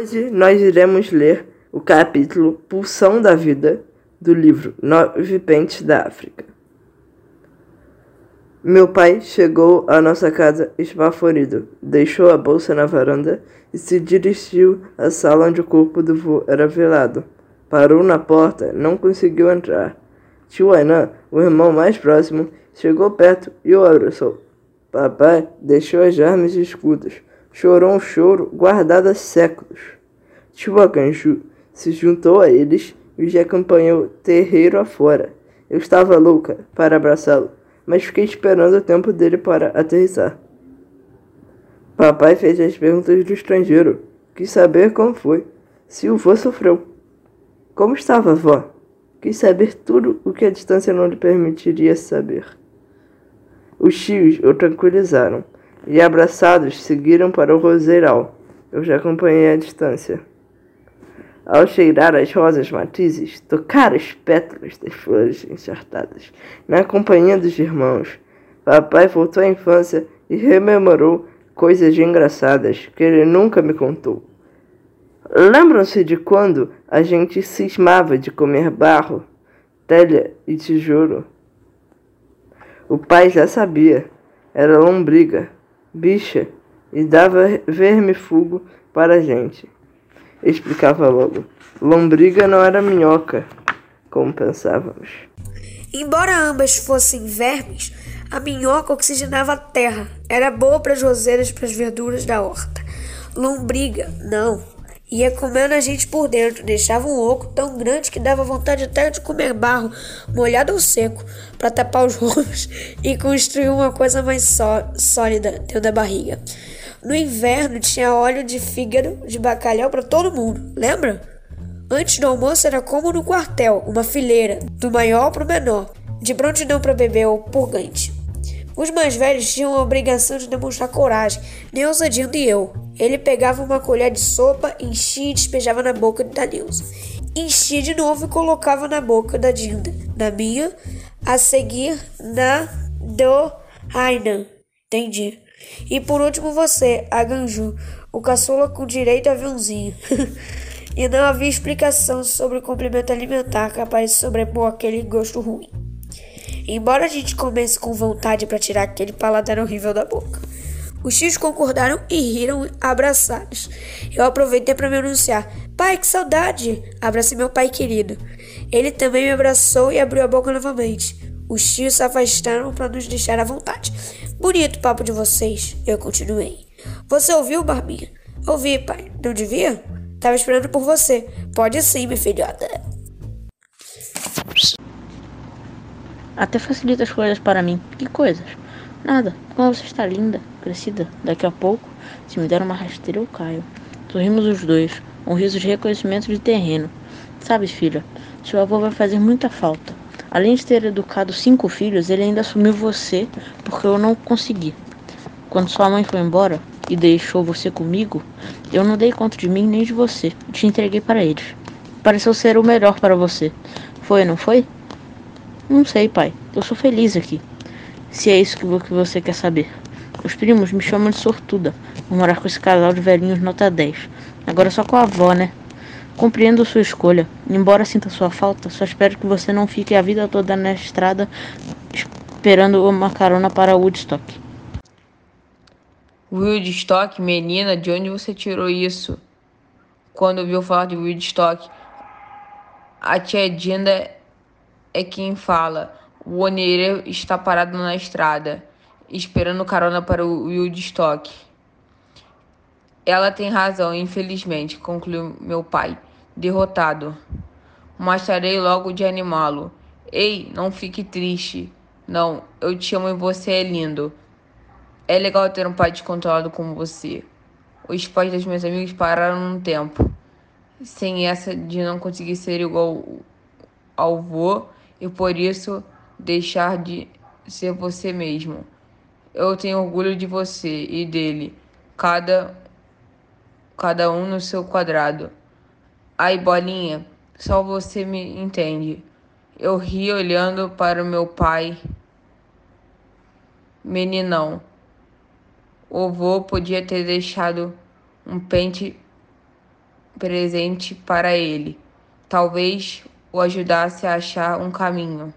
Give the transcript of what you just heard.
Hoje nós iremos ler o capítulo Pulsão da Vida do livro Nove Pentes da África. Meu pai chegou à nossa casa esbaforido, deixou a bolsa na varanda e se dirigiu à sala onde o corpo do vô era velado. Parou na porta, não conseguiu entrar. Tio Ainan, o irmão mais próximo, chegou perto e o abraçou. Papai deixou as armas e escudos chorou um choro guardado há séculos. Tio Akanju se juntou a eles e os acompanhou terreiro afora. Eu estava louca para abraçá-lo, mas fiquei esperando o tempo dele para aterrissar. Papai fez as perguntas do estrangeiro. Quis saber como foi, se o vô sofreu. Como estava a? Quis saber tudo o que a distância não lhe permitiria saber. Os tios o tranquilizaram e abraçados seguiram para o roseiral. Eu já acompanhei à distância. Ao cheirar as rosas matizes, tocar as pétalas das flores enchartadas, na companhia dos irmãos, papai voltou à infância e rememorou coisas engraçadas que ele nunca me contou. Lembram-se de quando a gente cismava de comer barro, telha e tijolo? O pai já sabia. Era lombriga bicha e dava vermifugo para a gente. Explicava logo. Lombriga não era minhoca, como pensávamos. Embora ambas fossem vermes, a minhoca oxigenava a terra. Era boa para as roseiras e para as verduras da horta. Lombriga, não. Ia comendo a gente por dentro, deixava um oco tão grande que dava vontade até de comer barro, molhado ou seco, para tapar os rolos e construir uma coisa mais só, sólida dentro da barriga. No inverno tinha óleo de fígado de bacalhau para todo mundo, lembra? Antes do almoço era como no quartel, uma fileira, do maior para o menor, de prontidão para beber ou purgante. Os mais velhos tinham a obrigação de demonstrar coragem, Neuza, Dindo e eu. Ele pegava uma colher de sopa, enchia e despejava na boca da Neuza. Enchia de novo e colocava na boca da Dinda. Na minha, a seguir na do Rainan. Entendi. E por último você, a Ganju, o caçula com direito a aviãozinho. e não havia explicação sobre o complemento alimentar capaz de sobrepor aquele gosto ruim. Embora a gente comece com vontade para tirar aquele paladar horrível da boca. Os tios concordaram e riram abraçados. Eu aproveitei para me anunciar. Pai, que saudade! Abracei meu pai querido. Ele também me abraçou e abriu a boca novamente. Os tios se afastaram para nos deixar à vontade. Bonito papo de vocês, eu continuei. Você ouviu, Barbinha? Ouvi, pai. Não devia? Tava esperando por você. Pode sim, minha filhota. Até facilita as coisas para mim. Que coisas? Nada. Como você está linda, crescida. Daqui a pouco, se me der uma rasteira, eu caio. Sorrimos os dois, um riso de reconhecimento de terreno. Sabe, filha, seu avô vai fazer muita falta. Além de ter educado cinco filhos, ele ainda assumiu você porque eu não consegui. Quando sua mãe foi embora e deixou você comigo, eu não dei conta de mim nem de você. Te entreguei para eles. Pareceu ser o melhor para você. Foi, não foi? Não sei, pai. Eu sou feliz aqui. Se é isso que você quer saber. Os primos me chamam de sortuda. Vou morar com esse casal de velhinhos nota 10. Agora só com a avó, né? Compreendo sua escolha. Embora sinta sua falta, só espero que você não fique a vida toda na estrada esperando uma carona para Woodstock. Woodstock, menina, de onde você tirou isso? Quando ouviu falar de Woodstock, a tia Dinda é quem fala. O Oneira está parado na estrada, esperando carona para o Woodstock. Ela tem razão, infelizmente, concluiu meu pai, derrotado. Mas terei logo de animá-lo. Ei, não fique triste. Não, eu te amo e você é lindo. É legal ter um pai descontrolado como você. Os pais dos meus amigos pararam num tempo. Sem essa de não conseguir ser igual ao vô e por isso deixar de ser você mesmo. Eu tenho orgulho de você e dele, cada cada um no seu quadrado. Ai, bolinha, só você me entende. Eu ri olhando para o meu pai. Meninão. O vô podia ter deixado um pente presente para ele. Talvez o ajudasse a achar um caminho.